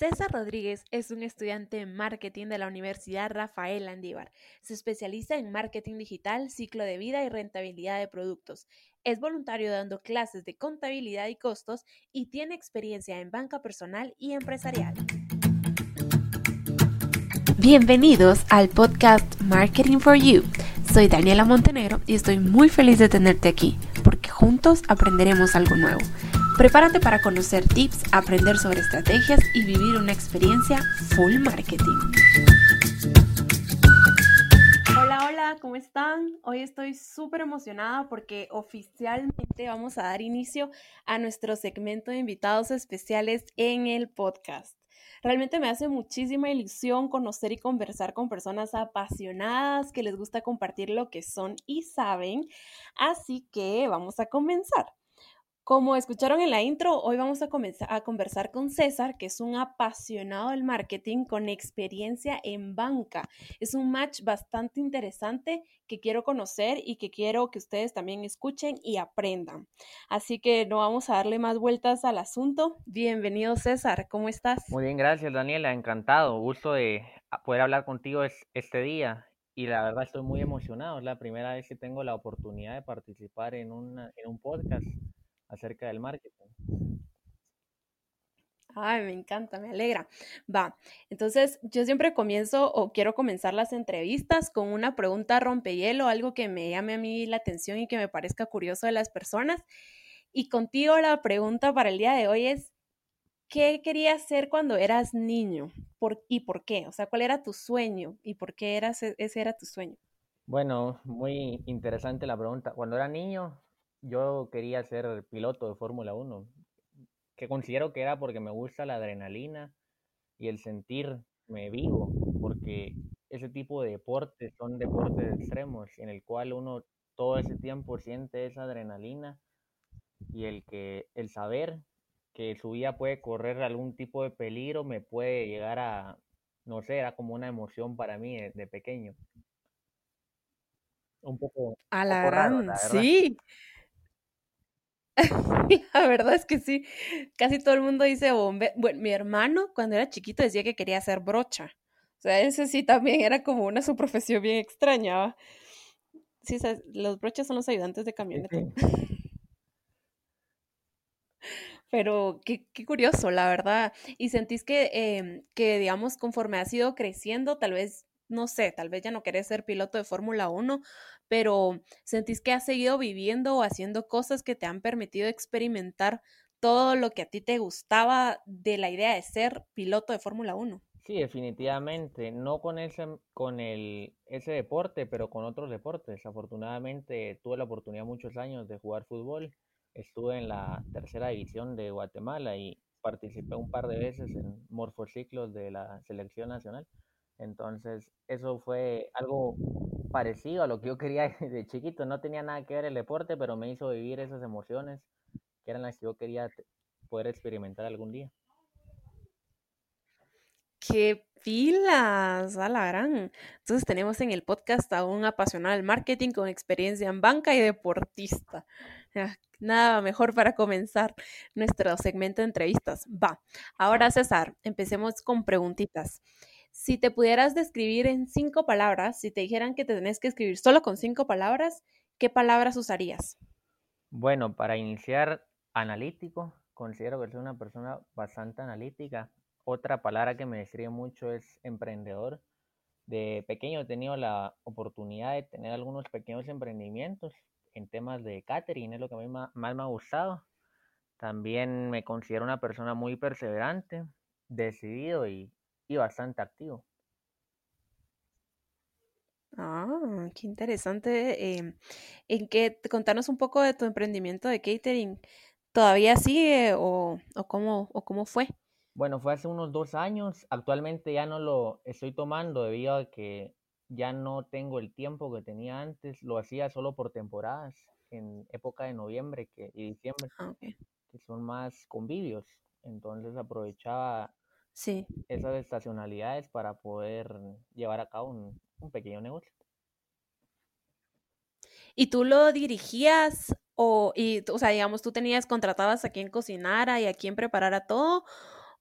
César Rodríguez es un estudiante de marketing de la Universidad Rafael Andívar. Se especializa en marketing digital, ciclo de vida y rentabilidad de productos. Es voluntario dando clases de contabilidad y costos y tiene experiencia en banca personal y empresarial. Bienvenidos al podcast Marketing for You. Soy Daniela Montenegro y estoy muy feliz de tenerte aquí porque juntos aprenderemos algo nuevo. Prepárate para conocer tips, aprender sobre estrategias y vivir una experiencia full marketing. Hola, hola, ¿cómo están? Hoy estoy súper emocionada porque oficialmente vamos a dar inicio a nuestro segmento de invitados especiales en el podcast. Realmente me hace muchísima ilusión conocer y conversar con personas apasionadas que les gusta compartir lo que son y saben. Así que vamos a comenzar. Como escucharon en la intro, hoy vamos a comenzar a conversar con César, que es un apasionado del marketing con experiencia en banca. Es un match bastante interesante que quiero conocer y que quiero que ustedes también escuchen y aprendan. Así que no vamos a darle más vueltas al asunto. Bienvenido César, ¿cómo estás? Muy bien, gracias Daniela, encantado, gusto de poder hablar contigo este día y la verdad estoy muy emocionado. Es la primera vez que tengo la oportunidad de participar en, en un podcast acerca del marketing. Ay, me encanta, me alegra. Va, entonces yo siempre comienzo o quiero comenzar las entrevistas con una pregunta rompehielo, algo que me llame a mí la atención y que me parezca curioso de las personas. Y contigo la pregunta para el día de hoy es, ¿qué querías ser cuando eras niño? ¿Por, ¿Y por qué? O sea, ¿cuál era tu sueño? ¿Y por qué eras, e, ese era tu sueño? Bueno, muy interesante la pregunta. Cuando era niño, yo quería ser piloto de Fórmula 1, que considero que era porque me gusta la adrenalina y el sentirme vivo, porque ese tipo de deportes son deportes extremos en el cual uno todo ese tiempo siente esa adrenalina y el que el saber que su vida puede correr algún tipo de peligro me puede llegar a no sé, era como una emoción para mí de, pequeño. Un poco, a la gran, sí. La verdad es que sí, casi todo el mundo dice bombe. Bueno, mi hermano cuando era chiquito decía que quería hacer brocha. O sea, ese sí también era como una su profesión bien extraña. Sí, los brochas son los ayudantes de camioneta. Pero qué, qué, curioso, la verdad. ¿Y sentís que, em, que, digamos, conforme has ido creciendo, tal vez no sé, tal vez ya no querés ser piloto de Fórmula 1, pero sentís que has seguido viviendo o haciendo cosas que te han permitido experimentar todo lo que a ti te gustaba de la idea de ser piloto de Fórmula 1. Sí, definitivamente, no con ese, con el, ese deporte, pero con otros deportes. Afortunadamente tuve la oportunidad muchos años de jugar fútbol. Estuve en la tercera división de Guatemala y participé un par de veces en morfociclos de la selección nacional. Entonces, eso fue algo parecido a lo que yo quería de chiquito. No tenía nada que ver el deporte, pero me hizo vivir esas emociones que eran las que yo quería poder experimentar algún día. ¡Qué pilas! A la gran. Entonces tenemos en el podcast a un apasionado del marketing con experiencia en banca y deportista. Nada mejor para comenzar nuestro segmento de entrevistas. Va. Ahora, César, empecemos con preguntitas. Si te pudieras describir en cinco palabras, si te dijeran que te tenés que escribir solo con cinco palabras, ¿qué palabras usarías? Bueno, para iniciar, analítico. Considero que soy una persona bastante analítica. Otra palabra que me describe mucho es emprendedor. De pequeño he tenido la oportunidad de tener algunos pequeños emprendimientos en temas de catering, es lo que más me ha gustado. También me considero una persona muy perseverante, decidido y y bastante activo. Ah, qué interesante. Em, ¿En qué? Contanos un poco de tu emprendimiento de catering. ¿Todavía sigue o, o, cómo, o cómo fue? Bueno, fue hace unos dos años. Actualmente ya no lo estoy tomando debido a que ya no tengo el tiempo que tenía antes. Lo hacía solo por temporadas, en época de noviembre que, y diciembre, ah, que son más convivios. Entonces aprovechaba sí. esas estacionalidades para poder llevar a cabo un, pequeño negocio. ¿Y tú lo dirigías o, y, o sea, digamos, tú tenías contratadas a quien cocinara y a quien preparara todo?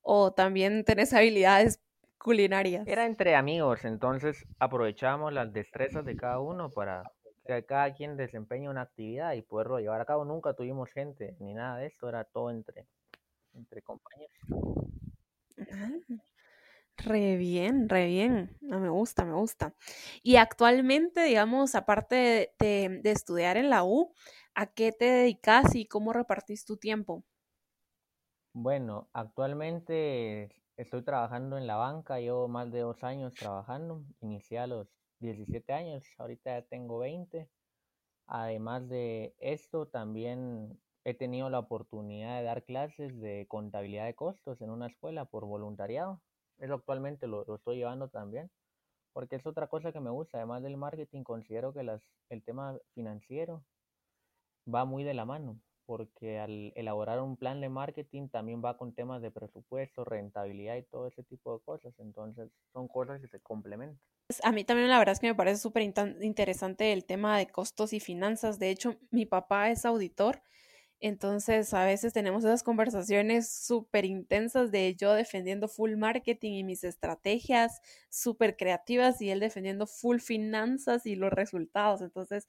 o también tenés habilidades culinarias? Era entre amigos, entonces aprovechamos las destrezas de cada uno para que cada quien desempeñe una actividad y poderlo llevar a cabo. Nunca tuvimos gente ni nada de esto, era todo entre, entre compañeros. Ah, re bien, re bien. No, me gusta, me gusta. Y actualmente, digamos, aparte de, de estudiar en la U, ¿a qué te dedicas y cómo repartís tu tiempo? Bueno, actualmente estoy trabajando en la banca, llevo más de dos años trabajando, inicié a los 17 años, ahorita ya tengo 20. Además de esto, también he tenido la oportunidad de dar clases de contabilidad de costos en una escuela por voluntariado. Eso actualmente lo, estoy llevando también, porque es otra cosa que me gusta. Además del marketing, considero que las, el tema financiero va muy de la mano porque al elaborar un plan de marketing también va con temas de presupuesto, rentabilidad y todo ese tipo de cosas. Entonces son cosas que se complementan. Pues, a mí también la verdad es que me parece súper interesante el tema de costos y finanzas. De hecho, mi papá es auditor. Entonces, a veces tenemos esas conversaciones súper intensas de yo defendiendo full marketing y mis estrategias súper creativas y él defendiendo full finanzas y los resultados. Entonces,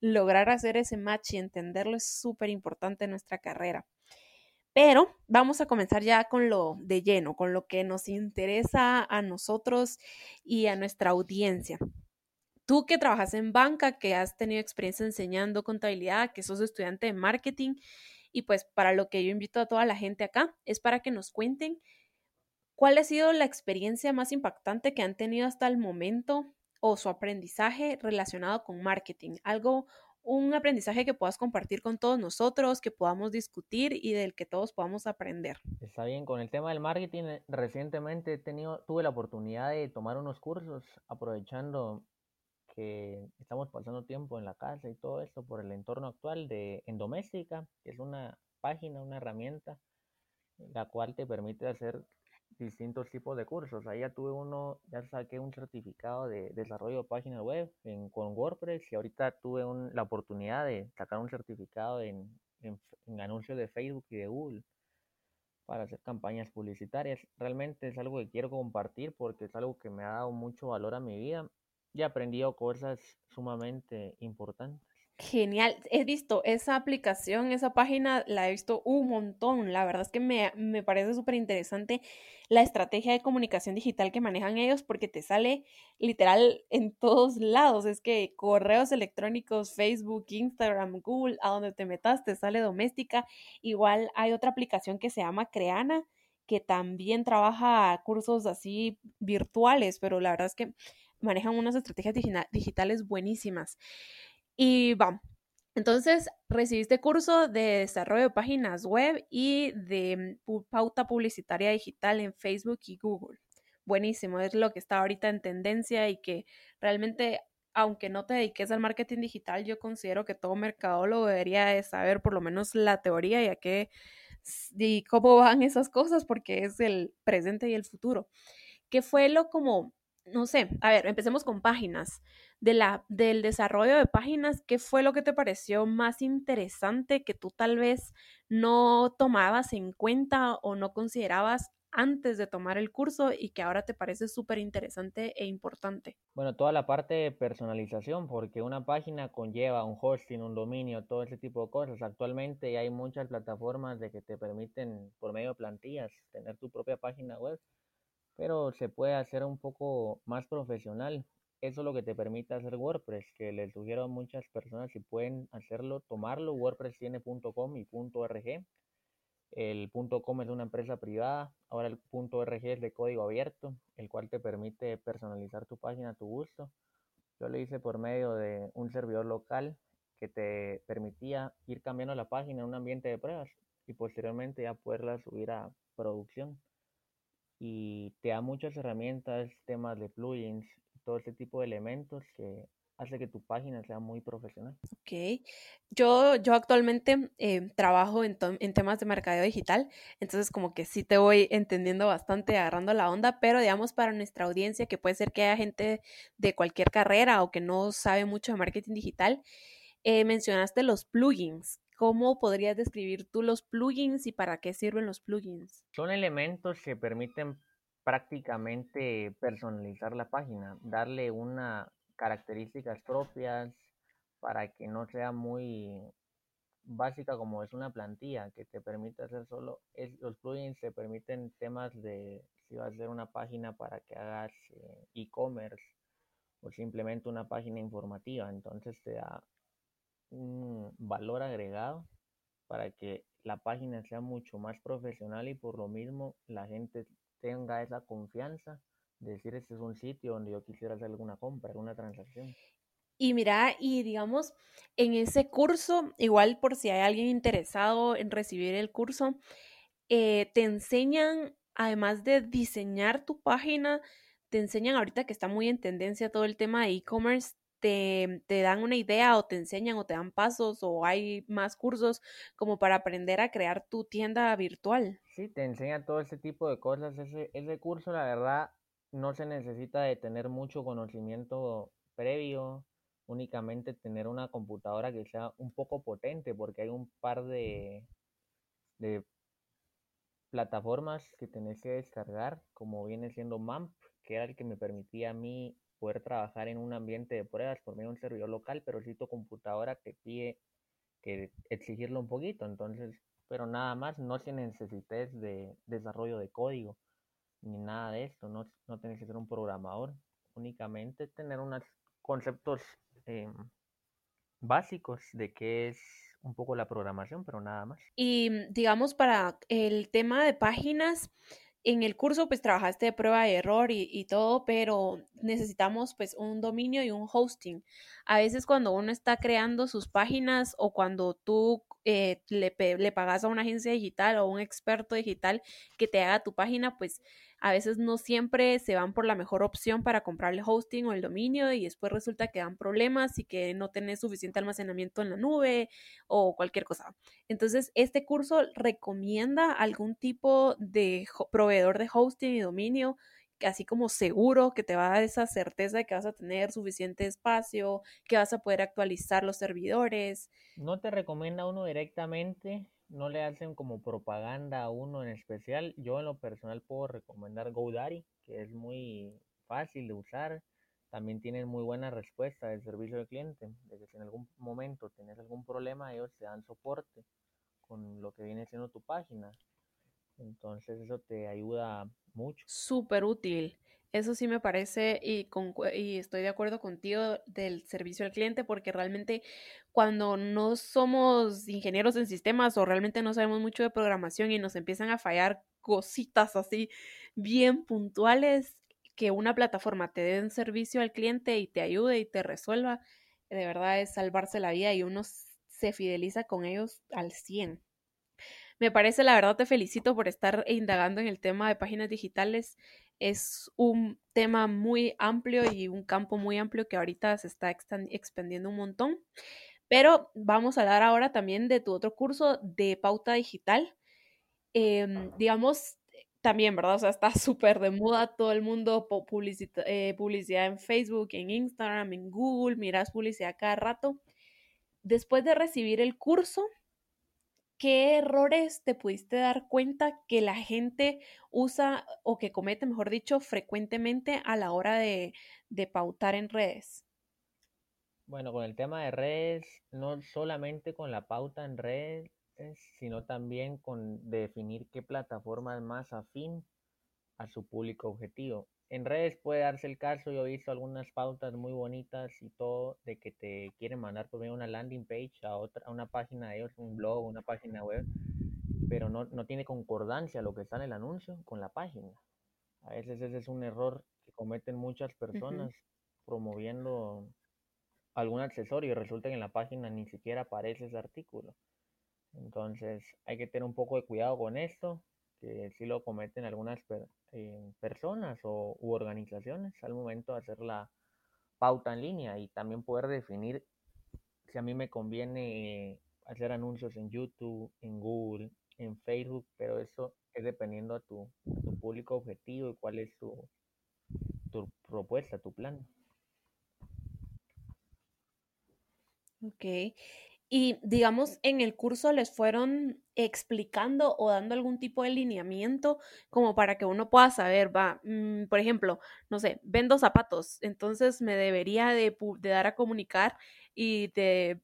lograr hacer ese match y entenderlo es súper importante en nuestra carrera. Pero vamos a comenzar ya con lo de lleno, con lo que nos interesa a nosotros y a nuestra audiencia. Tú que trabajas en banca, que has tenido experiencia enseñando contabilidad, que sos estudiante de marketing, y pues para lo que yo invito a toda la gente acá es para que nos cuenten cuál ha sido la experiencia más impactante que han tenido hasta el momento o su aprendizaje relacionado con marketing, algo, un aprendizaje que puedas compartir con todos nosotros, que podamos discutir y del que todos podamos aprender. Está bien, con el tema del marketing, eh, recientemente he tenido, tuve la oportunidad de tomar unos cursos aprovechando que estamos pasando tiempo en la casa y todo esto por el entorno actual de Endoméstica, que es una página, una herramienta, la cual te permite hacer distintos tipos de cursos. Ahí ya tuve uno, ya saqué un certificado de desarrollo de páginas web en, con WordPress y ahorita tuve la oportunidad de sacar un certificado en, en, anuncios de Facebook y de Google para hacer campañas publicitarias. Realmente es algo que quiero compartir porque es algo que me ha dado mucho valor a mi vida y aprendido cosas sumamente importantes. Genial, he visto esa aplicación, esa página, la he visto un montón. La verdad es que me, me parece súper interesante la estrategia de comunicación digital que manejan ellos porque te sale literal en todos lados. Es que correos electrónicos, Facebook, Instagram, Google, a donde te metas te sale doméstica. Igual hay otra aplicación que se llama Creana que también trabaja cursos así virtuales, pero la verdad es que manejan unas estrategias digitales buenísimas. Y va. Entonces, recibiste curso de desarrollo de páginas web y de pauta publicitaria digital en Facebook y Google. Buenísimo, es lo que está ahorita en tendencia y que realmente, aunque no te dediques al marketing digital, yo considero que todo mercadólogo debería de saber por lo menos la teoría y a qué y cómo van esas cosas porque es el presente y el futuro. ¿Qué fue lo como no sé, a ver, empecemos con páginas. De la, del desarrollo de páginas, ¿qué fue lo que te pareció más interesante que tú tal vez no tomabas en cuenta o no considerabas antes de tomar el curso y que ahora te parece súper interesante e importante? Bueno, toda la parte de personalización, porque una página conlleva un hosting, un dominio, todo ese tipo de cosas. Actualmente hay muchas plataformas de que te permiten, por medio de plantillas, tener tu propia página web pero se puede hacer un poco más profesional. Eso es lo que te permite hacer WordPress, que les sugiero a muchas personas si pueden hacerlo, tomarlo. WordPress tiene .com y .org. El .com es una empresa privada, ahora el .org es de código abierto, el cual te permite personalizar tu página a tu gusto. Yo lo hice por medio de un servidor local que te permitía ir cambiando la página en un ambiente de pruebas y posteriormente ya poderla subir a producción y te da muchas herramientas, temas de plugins, todo ese tipo de elementos que hace que tu página sea muy profesional. Ok, yo, yo actualmente eh, trabajo en, en, temas de mercadeo digital, entonces como que sí te voy entendiendo bastante, agarrando la onda, pero digamos para nuestra audiencia, que puede ser que haya gente de cualquier carrera o que no sabe mucho de marketing digital, eh, mencionaste los plugins ¿cómo podrías describir tú los plugins y para qué sirven los plugins? Son elementos que permiten prácticamente personalizar la página, darle unas características propias para que no sea muy básica como es una plantilla que te permite hacer solo es, los plugins te permiten temas de si vas a hacer una página para que hagas eh, e-commerce o simplemente una página informativa entonces te da un valor agregado para que la página sea mucho más profesional y por lo mismo la gente tenga esa confianza de decir este es un sitio donde yo quisiera hacer alguna compra, alguna transacción. Y mira, y digamos, en ese curso, igual por si hay alguien interesado en recibir el curso, eh, te enseñan, además de diseñar tu página, te enseñan ahorita que está muy en tendencia todo el tema de e-commerce, te, te, dan una idea o te enseñan o te dan pasos o hay más cursos como para aprender a crear tu tienda virtual. Sí, te enseña todo ese tipo de cosas. Ese, ese curso, la verdad, no se necesita de tener mucho conocimiento previo, únicamente tener una computadora que sea un poco potente, porque hay un par de, de plataformas que tenés que descargar, como viene siendo MAMP, que era el que me permitía a mí poder trabajar en un ambiente de pruebas por medio de un servidor local, pero si tu computadora te pide que exigirlo un poquito, entonces, pero nada más, no se necesites de desarrollo de código ni nada de esto, no, no tienes que ser un programador, únicamente tener unos conceptos eh, básicos de qué es un poco la programación, pero nada más. Y digamos, para el tema de páginas, en el curso pues trabajaste de prueba de error y, todo, pero necesitamos pues un dominio y un hosting. A veces cuando uno está creando sus páginas o cuando tú eh, le, le pagas a una agencia digital o un experto digital que te haga tu página, pues a veces no siempre se van por la mejor opción para comprar el hosting o el dominio y después resulta que dan problemas y que no tenés suficiente almacenamiento en la nube o cualquier cosa. Entonces, este curso recomienda algún tipo de proveedor de hosting y dominio así como seguro, que te va a dar esa certeza de que vas a tener suficiente espacio, que vas a poder actualizar los servidores. No te recomienda uno directamente, no le hacen como propaganda a uno en especial. Yo en lo personal puedo recomendar GoDaddy, que es muy fácil de usar. También tienen muy buena respuesta del servicio de cliente. De que en algún momento tienes algún problema, ellos te dan soporte con lo que viene siendo tu página. Entonces eso te ayuda mucho. Súper útil. Eso sí me parece y, con, y estoy de acuerdo contigo del servicio al cliente porque realmente cuando no somos ingenieros en sistemas o realmente no sabemos mucho de programación y nos empiezan a fallar cositas así bien puntuales, que una plataforma te dé un servicio al cliente y te ayude y te resuelva, de verdad es salvarse la vida y uno se fideliza con ellos al 100. Me parece, la verdad, te felicito por estar indagando en el tema de páginas digitales. Es un tema muy amplio y un campo muy amplio que ahorita se está expandiendo un montón. Pero vamos a hablar ahora también de tu otro curso de pauta digital. Em, digamos, también, ¿verdad? O sea, está súper de moda todo el mundo, eh, publicidad en Facebook, en Instagram, en Google, miras publicidad cada rato. Después de recibir el curso, ¿qué errores te pudiste dar cuenta que la gente usa o que comete, mejor dicho, frecuentemente a la hora de, pautar en redes? Bueno, con el tema de redes, no solamente con la pauta en redes, sino también con definir qué plataforma es más afín a su público objetivo en redes puede darse el caso, yo he visto algunas pautas muy bonitas y todo de que te quieren mandar por medio una landing page a otra, a una página de ellos, un blog, una página web, pero no, no tiene concordancia lo que está en el anuncio con la página. A veces ese es un error que cometen muchas personas promoviendo algún accesorio y resulta que en la página ni siquiera aparece ese artículo. Entonces hay que tener un poco de cuidado con esto, que sí lo cometen algunas eh, personas o, u organizaciones al momento de hacer la pauta en línea y también poder definir si a mí me conviene hacer anuncios en YouTube, en Google, en Facebook, pero eso es dependiendo a tu, público objetivo y cuál es tu, tu propuesta, tu plan. Ok. Y digamos, en el curso les fueron explicando o dando algún tipo de lineamiento como para que uno pueda saber, va, mm, por ejemplo, no sé, vendo zapatos, entonces me debería de, dar a comunicar y de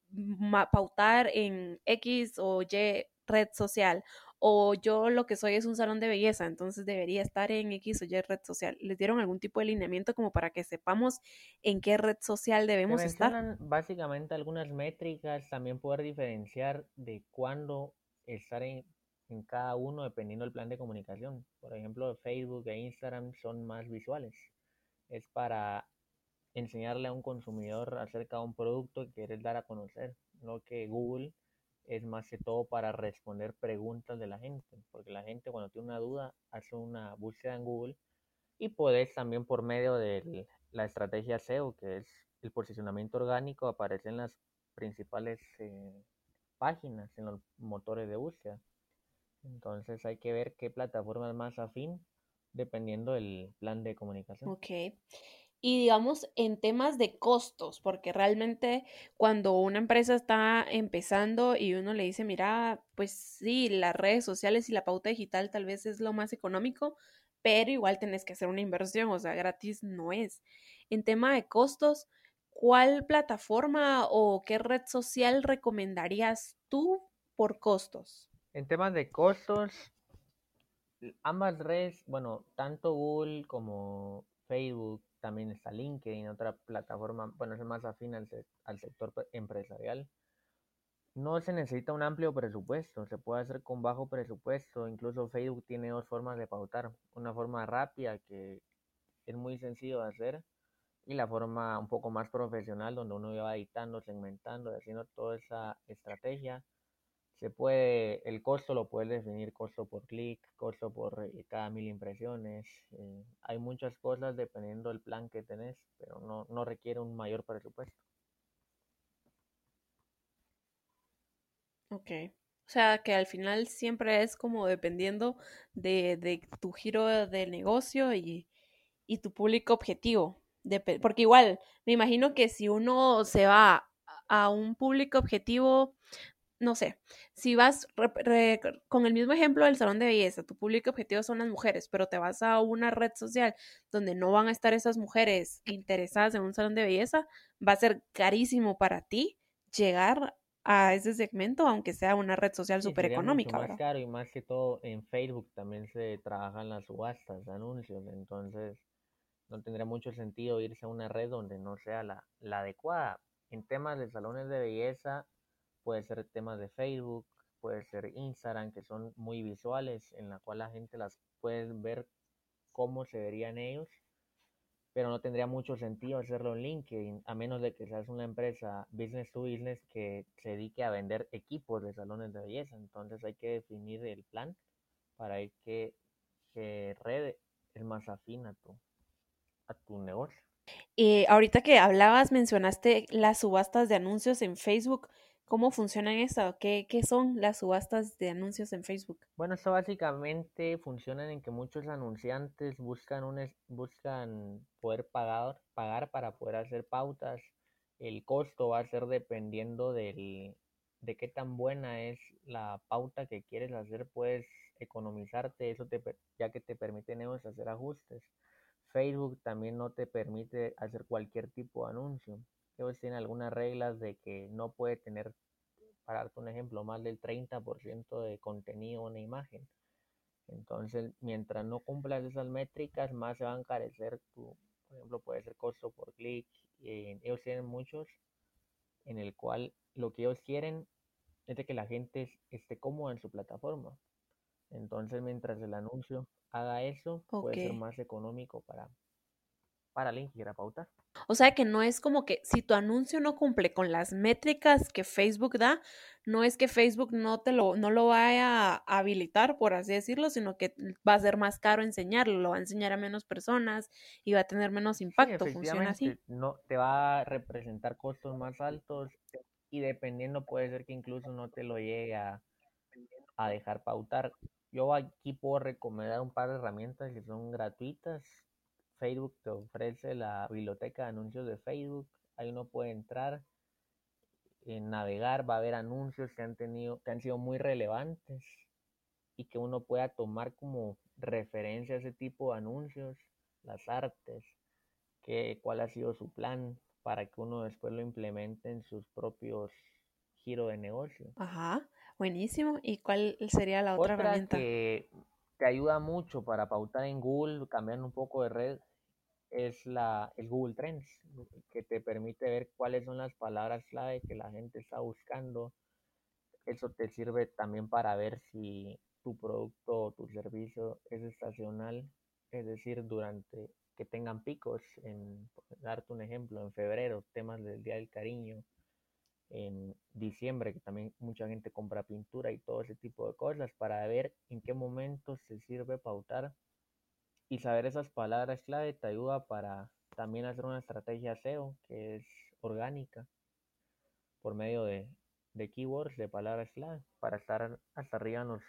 pautar en X o Y red social o yo lo que soy es un salón de belleza, entonces debería estar en X o Y red social. ¿Les dieron algún tipo de lineamiento como para que sepamos en qué red social debemos estar? Básicamente algunas métricas, también poder diferenciar de cuándo estar en, en cada uno dependiendo del plan de comunicación. Por ejemplo, Facebook e Instagram son más visuales. Es para enseñarle a un consumidor acerca de un producto que quieres dar a conocer, no que Google es más que todo para responder preguntas de la gente, porque la gente cuando tiene una duda hace una búsqueda en Google y puedes también por medio de la estrategia SEO, que es el posicionamiento orgánico, aparecer en las principales eh, páginas, en los motores de búsqueda. Entonces hay que ver qué plataforma es más afín dependiendo del plan de comunicación. Ok y digamos en temas de costos, porque realmente cuando una empresa está empezando y uno le dice, mira, pues sí, las redes sociales y la pauta digital tal vez es lo más económico, pero igual tenés que hacer una inversión, o sea, gratis no es. En tema de costos, ¿cuál plataforma o qué red social recomendarías tú por costos? En temas de costos, ambas redes, bueno, tanto Google como Facebook también está LinkedIn, otra plataforma, bueno, es más afín al, sector empresarial. No se necesita un amplio presupuesto, se puede hacer con bajo presupuesto. Incluso Facebook tiene dos formas de pautar. Una forma rápida que es muy sencillo de hacer y la forma un poco más profesional donde uno va editando, segmentando, haciendo toda esa estrategia se puede, el costo lo puedes definir costo por clic, costo por eh, cada mil impresiones. Eh, hay muchas cosas dependiendo del plan que tenés, pero no, no requiere un mayor presupuesto. Ok. O sea, que al final siempre es como dependiendo de, de tu giro de negocio y, y tu público objetivo. porque igual, me imagino que si uno se va a un público objetivo no sé, si vas con el mismo ejemplo del salón de belleza, tu público objetivo son las mujeres, pero te vas a una red social donde no van a estar esas mujeres interesadas en un salón de belleza, va a ser carísimo para ti llegar a ese segmento, aunque sea una red social súper económica. Más caro y más que todo en Facebook también se trabajan las subastas de anuncios, entonces no tendría mucho sentido irse a una red donde no sea la, la adecuada. En temas de salones de belleza, puede ser temas de Facebook, puede ser Instagram, que son muy visuales, en la cual la gente las puede ver cómo se verían ellos, pero no tendría mucho sentido hacerlo en LinkedIn, a menos de que seas una empresa business to business que se dedique a vender equipos de salones de belleza. Entonces hay que definir el plan para ver qué, red es más afín a tu, a tu negocio. Y ahorita que hablabas, mencionaste las subastas de anuncios en Facebook. ¿Cómo funcionan eso? ¿Qué, ¿Qué, son las subastas de anuncios en Facebook? Bueno, esto básicamente funciona en que muchos anunciantes buscan, un, buscan poder pagar, pagar para poder hacer pautas. El costo va a ser dependiendo del, de qué tan buena es la pauta que quieres hacer. Puedes economizarte, eso te, ya que te permite hacer ajustes. Facebook también no te permite hacer cualquier tipo de anuncio ellos tienen algunas reglas de que no puede tener, para darte un ejemplo, más del 30% de contenido en una imagen. Entonces, mientras no cumplas esas métricas, más se va a encarecer tu, por ejemplo, puede ser costo por clic. Eh, ellos tienen muchos en el cual lo que ellos quieren es de que la gente esté cómoda en su plataforma. Entonces, mientras el anuncio haga eso, puede ser más económico para, para alguien que quiera pautar. O sea que no es como que si tu anuncio no cumple con las métricas que Facebook da, no es que Facebook no te lo, no lo vaya a habilitar, por así decirlo, sino que va a ser más caro enseñarlo, lo va a enseñar a menos personas y va a tener menos impacto. Funciona así. No, te va a representar costos más altos y dependiendo puede ser que incluso no te lo llegue a, a dejar pautar. Yo aquí puedo recomendar un par de herramientas que son gratuitas Facebook te ofrece la biblioteca de anuncios de Facebook. Ahí uno puede entrar en navegar, va a haber anuncios que han tenido, que han sido muy relevantes y que uno pueda tomar como referencia a ese tipo de anuncios, las artes, que, cuál ha sido su plan para que uno después lo implemente en sus propios giros de negocio. Ajá, buenísimo. ¿Y cuál sería la otra, otra herramienta? que te ayuda mucho para pautar en Google, cambiando un poco de red, es la, el Google Trends, que te permite ver cuáles son las palabras clave que la gente está buscando. Eso te sirve también para ver si tu producto o tu servicio es estacional, es decir, durante que tengan picos, en darte un ejemplo, en febrero, temas del Día del Cariño, en diciembre, que también mucha gente compra pintura y todo ese tipo de cosas, para ver en qué momento se sirve pautar y saber esas palabras clave te ayuda para también hacer una estrategia SEO que es orgánica por medio de, de keywords, de palabras clave, para estar hasta arriba en los,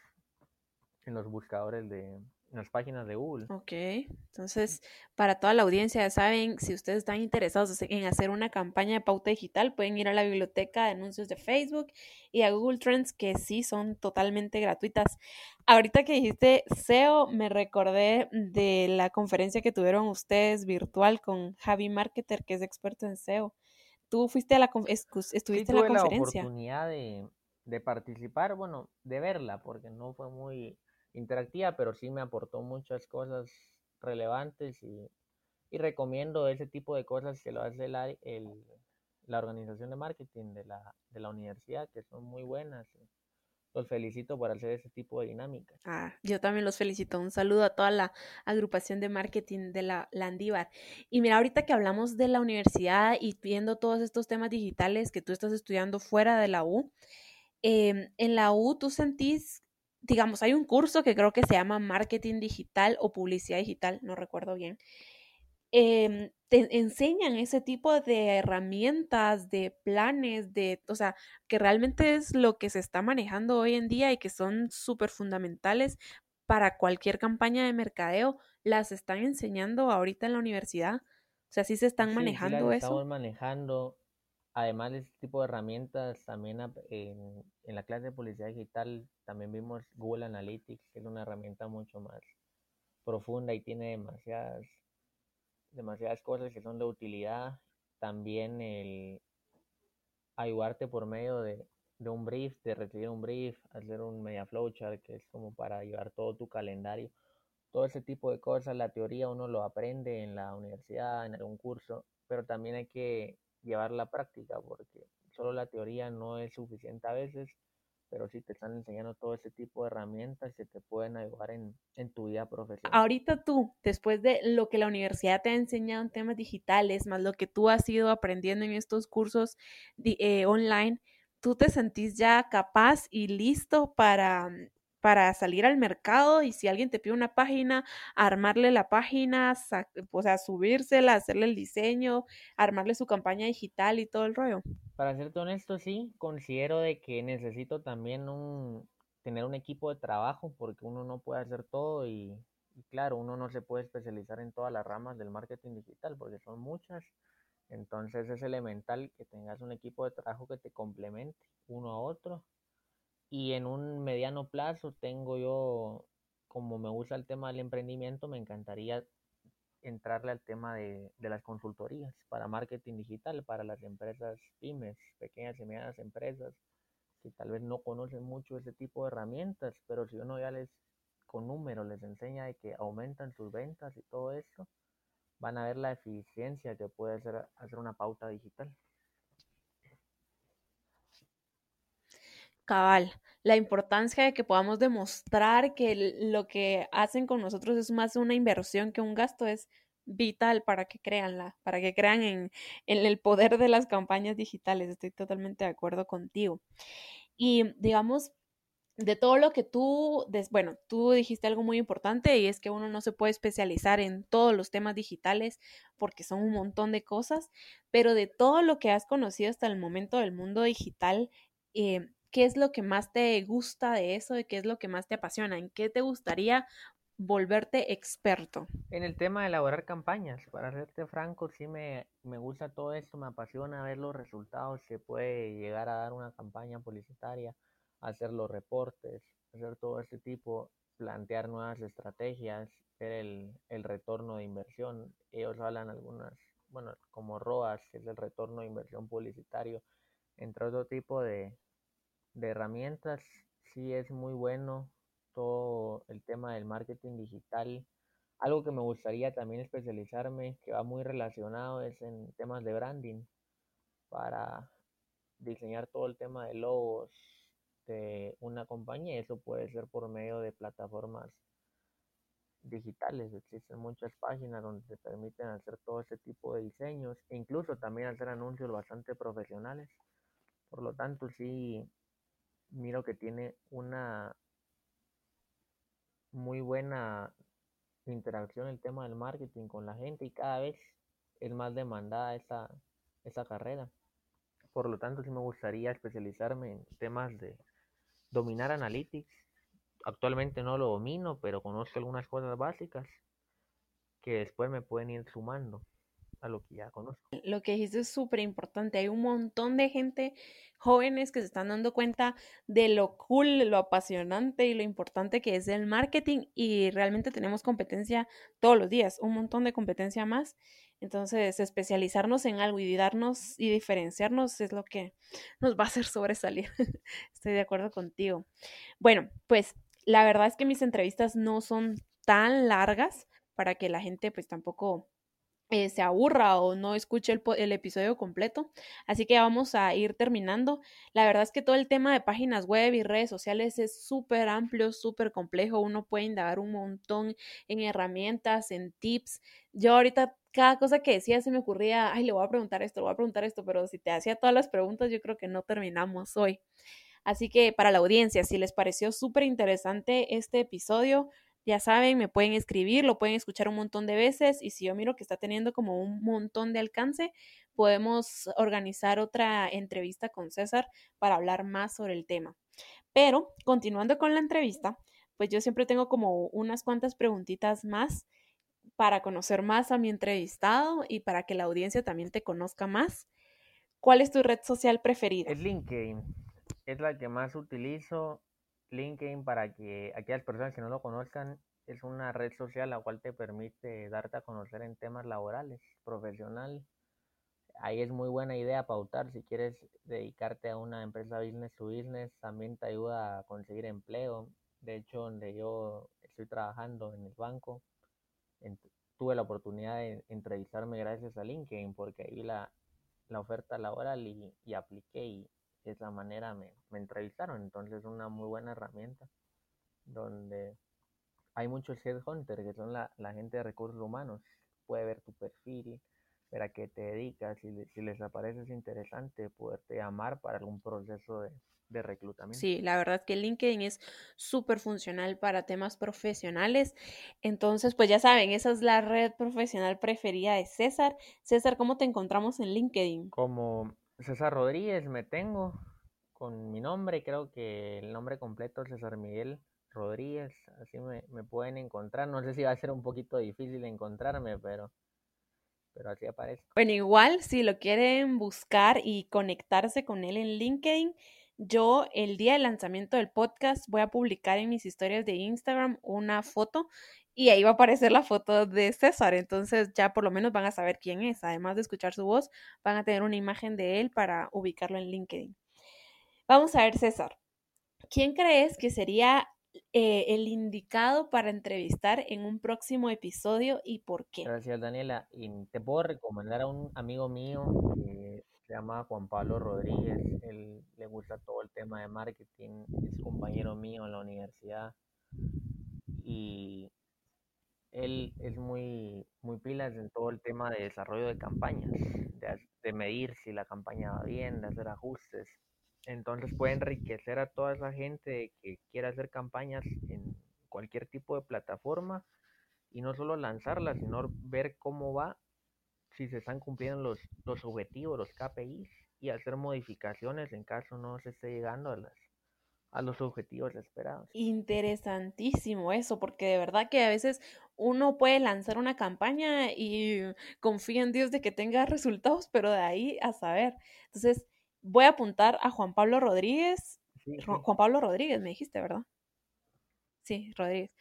en los buscadores de, en las páginas de Google. Ok, entonces para toda la audiencia, ya saben, si ustedes están interesados en hacer una campaña de pauta digital, pueden ir a la biblioteca de anuncios de Facebook y a Google Trends, que sí son totalmente gratuitas. Ahorita que dijiste SEO, me recordé de la conferencia que tuvieron ustedes virtual con Javi Marketer, que es experto en SEO. Tú fuiste a la estuviste en la conferencia. la oportunidad de, de participar, bueno, de verla, porque no fue muy interactiva, pero sí me aportó muchas cosas relevantes y, y recomiendo ese tipo de cosas que lo hace la, el, la organización de marketing de la, de la universidad, que son muy buenas. Los felicito por hacer ese tipo de dinámica. Ah, yo también los felicito. Un saludo a toda la agrupación de marketing de la Landívar. Y mira, ahorita que hablamos de la universidad y viendo todos estos temas digitales que tú estás estudiando fuera de la U, eh, en la U tú sentís digamos, hay un curso que creo que se llama Marketing Digital o Publicidad Digital, no recuerdo bien. Em, te enseñan ese tipo de herramientas, de planes, de, o sea, que realmente es lo que se está manejando hoy en día y que son súper fundamentales para cualquier campaña de mercadeo, las están enseñando ahorita en la universidad. O sea, sí se están manejando eso. Estamos manejando además de este tipo de herramientas, también en, la clase de publicidad digital también vimos Google Analytics, que es una herramienta mucho más profunda y tiene demasiadas, demasiadas cosas que son de utilidad. También el ayudarte por medio de, de un brief, de recibir un brief, hacer un media flowchart, que es como para llevar todo tu calendario. Todo ese tipo de cosas, la teoría uno lo aprende en la universidad, en algún curso, pero también hay que llevar la práctica, porque solo la teoría no es suficiente a veces, pero sí te están enseñando todo ese tipo de herramientas que te pueden ayudar en, tu vida profesional. Ahorita tú, después de lo que la universidad te ha enseñado en temas digitales, más lo que tú has ido aprendiendo en estos cursos eh, online, ¿tú te sentís ya capaz y listo para para salir al mercado y si alguien te pide una página, armarle la página, o sea, subírsela, hacerle el diseño, armarle su campaña digital y todo el rollo. Para serte honesto, sí, considero de que necesito también un, tener un equipo de trabajo porque uno no puede hacer todo y, y claro, uno no se puede especializar en todas las ramas del marketing digital porque son muchas. Entonces es elemental que tengas un equipo de trabajo que te complemente uno a otro y en un mediano plazo tengo yo, como me gusta el tema del emprendimiento, me encantaría entrarle al tema de, las consultorías para marketing digital, para las empresas pymes, pequeñas y medianas empresas, que tal vez no conocen mucho ese tipo de herramientas, pero si uno ya les, con números, les enseña de que aumentan sus ventas y todo esto, van a ver la eficiencia que puede ser hacer una pauta digital. Cabal, la importancia de que podamos demostrar que lo que hacen con nosotros es más una inversión que un gasto es vital para que creanla, para que crean en, el poder de las campañas digitales. Estoy totalmente de acuerdo contigo. Y digamos, de todo lo que tú, bueno, tú dijiste algo muy importante y es que uno no se puede especializar en todos los temas digitales porque son un montón de cosas, pero de todo lo que has conocido hasta el momento del mundo digital, eh, ¿qué es lo que más te gusta de eso y qué es lo que más te apasiona? ¿En qué te gustaría volverte experto? En el tema de elaborar campañas, para serte franco, sí me, me gusta todo esto, me apasiona ver los resultados que puede llegar a dar una campaña publicitaria, hacer los reportes, hacer todo este tipo, plantear nuevas estrategias, ver el, el retorno de inversión. Ellos hablan algunas, bueno, como ROAS, que es el retorno de inversión publicitario, entre otro tipo de, de herramientas, sí es muy bueno todo el tema del marketing digital. Algo que me gustaría también especializarme, que va muy relacionado, es en temas de branding, para diseñar todo el tema de logos de una compañía. Eso puede ser por medio de plataformas digitales. Existen muchas páginas donde te permiten hacer todo ese tipo de diseños e incluso también hacer anuncios bastante profesionales. Por lo tanto, sí miro que tiene una muy buena interacción el tema del marketing con la gente y cada vez es más demandada esa, esa carrera. Por lo tanto, sí me gustaría especializarme en temas de dominar analytics. Actualmente no lo domino, pero conozco algunas cosas básicas que después me pueden ir sumando a lo que ya conozco. Lo que dijiste es súper importante. Hay un montón de gente jóvenes que se están dando cuenta de lo cool, lo apasionante y lo importante que es el marketing y realmente tenemos competencia todos los días, un montón de competencia más. Entonces, especializarnos en algo y darnos y diferenciarnos es lo que nos va a hacer sobresalir. Estoy de acuerdo contigo. Bueno, pues la verdad es que mis entrevistas no son tan largas para que la gente pues tampoco eh, se aburra o no escuche el, episodio completo. Así que vamos a ir terminando. La verdad es que todo el tema de páginas web y redes sociales es súper amplio, súper complejo. Uno puede indagar un montón en herramientas, en tips. Yo ahorita cada cosa que decía se me ocurría, ay, le voy a preguntar esto, le voy a preguntar esto, pero si te hacía todas las preguntas, yo creo que no terminamos hoy. Así que para la audiencia, si les pareció súper interesante este episodio, ya saben, me pueden escribir, lo pueden escuchar un montón de veces y si yo miro que está teniendo como un montón de alcance, podemos organizar otra entrevista con César para hablar más sobre el tema. Pero, continuando con la entrevista, pues yo siempre tengo como unas cuantas preguntitas más para conocer más a mi entrevistado y para que la audiencia también te conozca más. ¿Cuál es tu red social preferida? Es LinkedIn. Es la que más utilizo LinkedIn, para que aquellas personas que no lo conozcan, es una red social la cual te permite darte a conocer en temas laborales, profesional. Ahí es muy buena idea pautar si quieres dedicarte a una empresa business to business, también te ayuda a conseguir empleo. De hecho, donde yo estoy trabajando en el banco, tuve la oportunidad de entrevistarme gracias a LinkedIn porque ahí la, la oferta laboral y, y apliqué y, de esa manera me, me entrevistaron. Entonces es una muy buena herramienta donde hay muchos headhunters que son la, la, gente de recursos humanos. Puede ver tu perfil, ver a qué te dedicas, si, si les aparece es interesante, poderte llamar para algún proceso de, de reclutamiento. Sí, la verdad que LinkedIn es súper funcional para temas profesionales. Entonces, pues ya saben, esa es la red profesional preferida de César. César, ¿cómo te encontramos en LinkedIn? Como César Rodríguez me tengo con mi nombre, creo que el nombre completo es César Miguel Rodríguez, así me, me, pueden encontrar. No sé si va a ser un poquito difícil encontrarme, pero, pero así aparece. Bueno, igual si lo quieren buscar y conectarse con él en LinkedIn, yo el día del lanzamiento del podcast voy a publicar en mis historias de Instagram una foto y ahí va a aparecer la foto de César. Entonces ya por lo menos van a saber quién es. Además de escuchar su voz, van a tener una imagen de él para ubicarlo en LinkedIn. Vamos a ver, César. ¿Quién crees que sería eh, el indicado para entrevistar en un próximo episodio y por qué? Gracias, Daniela. Y te puedo recomendar a un amigo mío que se llama Juan Pablo Rodríguez. Él le gusta todo el tema de marketing, es compañero mío en la universidad y él es muy, muy pilas en todo el tema de desarrollo de campañas, de, medir si la campaña va bien, de hacer ajustes. Entonces puede enriquecer a toda esa gente que quiera hacer campañas en cualquier tipo de plataforma y no solo lanzarlas, sino ver cómo va, si se están cumpliendo los, los objetivos, los KPIs y hacer modificaciones en caso no se esté llegando a las, a los objetivos esperados. Interesantísimo eso, porque de verdad que a veces uno puede lanzar una campaña y confía en Dios de que tenga resultados, pero de ahí a saber. Entonces, voy a apuntar a Juan Pablo Rodríguez. Juan Pablo Rodríguez, me dijiste, ¿verdad? Sí, Rodríguez.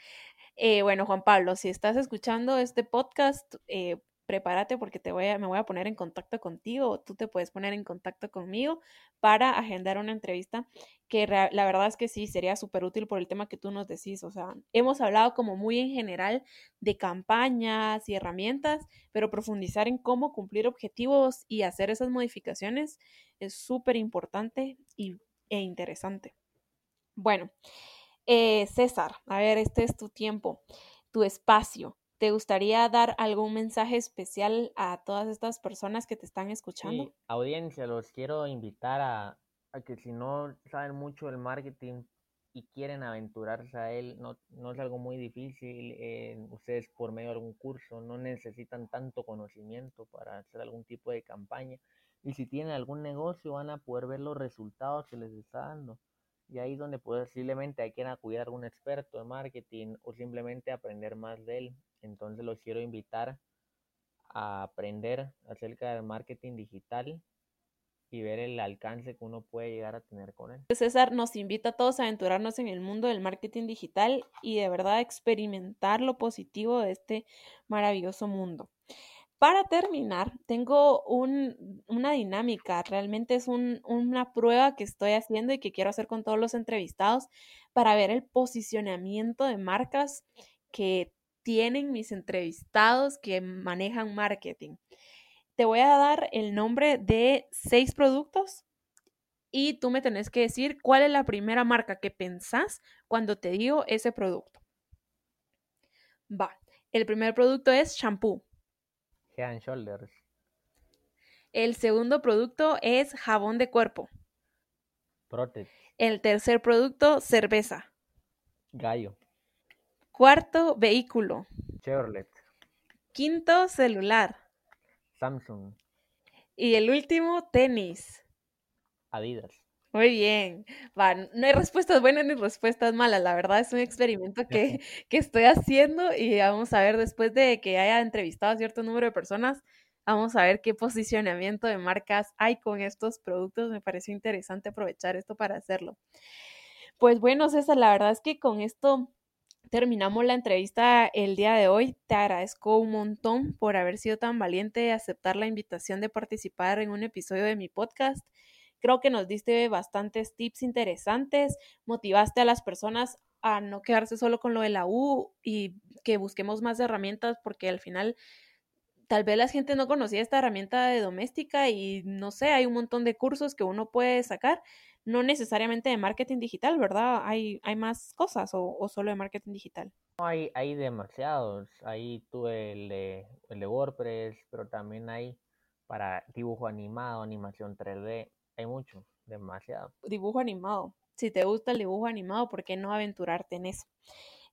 Eh, bueno, Juan Pablo, si estás escuchando este podcast, eh, prepárate porque te voy a, me voy a poner en contacto contigo o tú te puedes poner en contacto conmigo para agendar una entrevista que la verdad es que sí sería súper útil por el tema que tú nos decís. O sea, hemos hablado como muy en general de campañas y herramientas, pero profundizar en cómo cumplir objetivos y hacer esas modificaciones es súper importante e interesante. Bueno, eh, César, a ver, este es tu tiempo, tu espacio. ¿Te gustaría dar algún mensaje especial a todas estas personas que te están escuchando? Sí, audiencia, los quiero invitar a, que si no saben mucho del marketing y quieren aventurarse a él, no, no es algo muy difícil. Eh, ustedes por medio de algún curso no necesitan tanto conocimiento para hacer algún tipo de campaña. Y si tienen algún negocio van a poder ver los resultados que les está dando. Y ahí es donde posiblemente hay que acudir a algún experto de marketing o simplemente aprender más de él. Entonces los quiero invitar a aprender acerca del marketing digital y ver el alcance que uno puede llegar a tener con él. César nos invita a todos a aventurarnos en el mundo del marketing digital y de verdad experimentar lo positivo de este maravilloso mundo. Para terminar, tengo una dinámica, realmente es una prueba que estoy haciendo y que quiero hacer con todos los entrevistados para ver el posicionamiento de marcas que tienen mis entrevistados que manejan marketing. Te voy a dar el nombre de seis productos y tú me tenés que decir cuál es la primera marca que pensás cuando te digo ese producto. Va, el primer producto es shampoo. Head Shoulders. El segundo producto es jabón de cuerpo. Protect. El tercer producto, cerveza. Gallo. Cuarto, vehículo. Chevrolet. Quinto, celular. Samsung. Y el último, tenis. Adidas. Muy bien. Va, no hay respuestas buenas ni respuestas malas. La verdad es un experimento que, que, estoy haciendo y vamos a ver después de que haya entrevistado a cierto número de personas, vamos a ver qué posicionamiento de marcas hay con estos productos. Me pareció interesante aprovechar esto para hacerlo. Pues bueno, César, la verdad es que con esto terminamos la entrevista el día de hoy. Te agradezco un montón por haber sido tan valiente de aceptar la invitación de participar en un episodio de mi podcast. Creo que nos diste bastantes tips interesantes, motivaste a las personas a no quedarse solo con lo de la U y que busquemos más herramientas porque al final tal vez la gente no conocía esta herramienta de doméstica y no sé, hay un montón de cursos que uno puede sacar, no necesariamente de marketing digital, ¿verdad? Hay, hay más cosas o, solo de marketing digital. Hay, hay demasiados, ahí tuve el de, el de WordPress, pero también hay para dibujo animado, animación 3D, hay mucho, demasiado. Dibujo animado. Si te gusta el dibujo animado, ¿por qué no aventurarte en eso?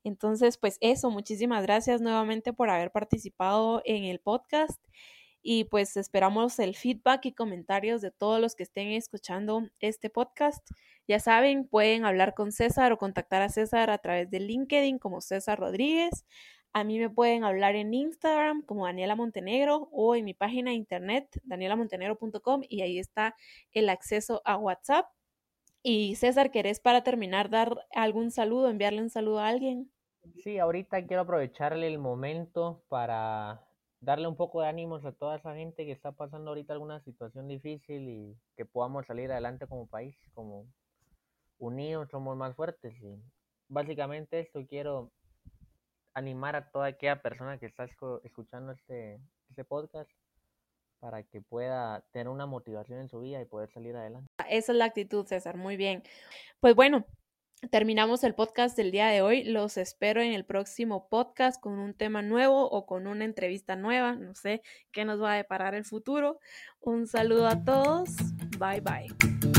Entonces, pues eso, muchísimas gracias nuevamente por haber participado en el podcast y pues esperamos el feedback y comentarios de todos los que estén escuchando este podcast. Ya saben, pueden hablar con César o contactar a César a través de LinkedIn como César Rodríguez. A mí me pueden hablar en Instagram como Daniela Montenegro o en mi página de internet danielamontenegro.com y ahí está el acceso a WhatsApp. Y César, ¿querés para terminar dar algún saludo, enviarle un saludo a alguien? Sí, ahorita quiero aprovecharle el momento para darle un poco de ánimos a toda esa gente que está pasando ahorita alguna situación difícil y que podamos salir adelante como país, como unidos somos más fuertes. Y básicamente esto quiero animar a toda aquella persona que está escuchando este, este podcast para que pueda tener una motivación en su vida y poder salir adelante. Esa es la actitud, César. Muy bien. Pues bueno, terminamos el podcast del día de hoy. Los espero en el próximo podcast con un tema nuevo o con una entrevista nueva. No sé qué nos va a deparar el futuro. Un saludo a todos. Bye bye.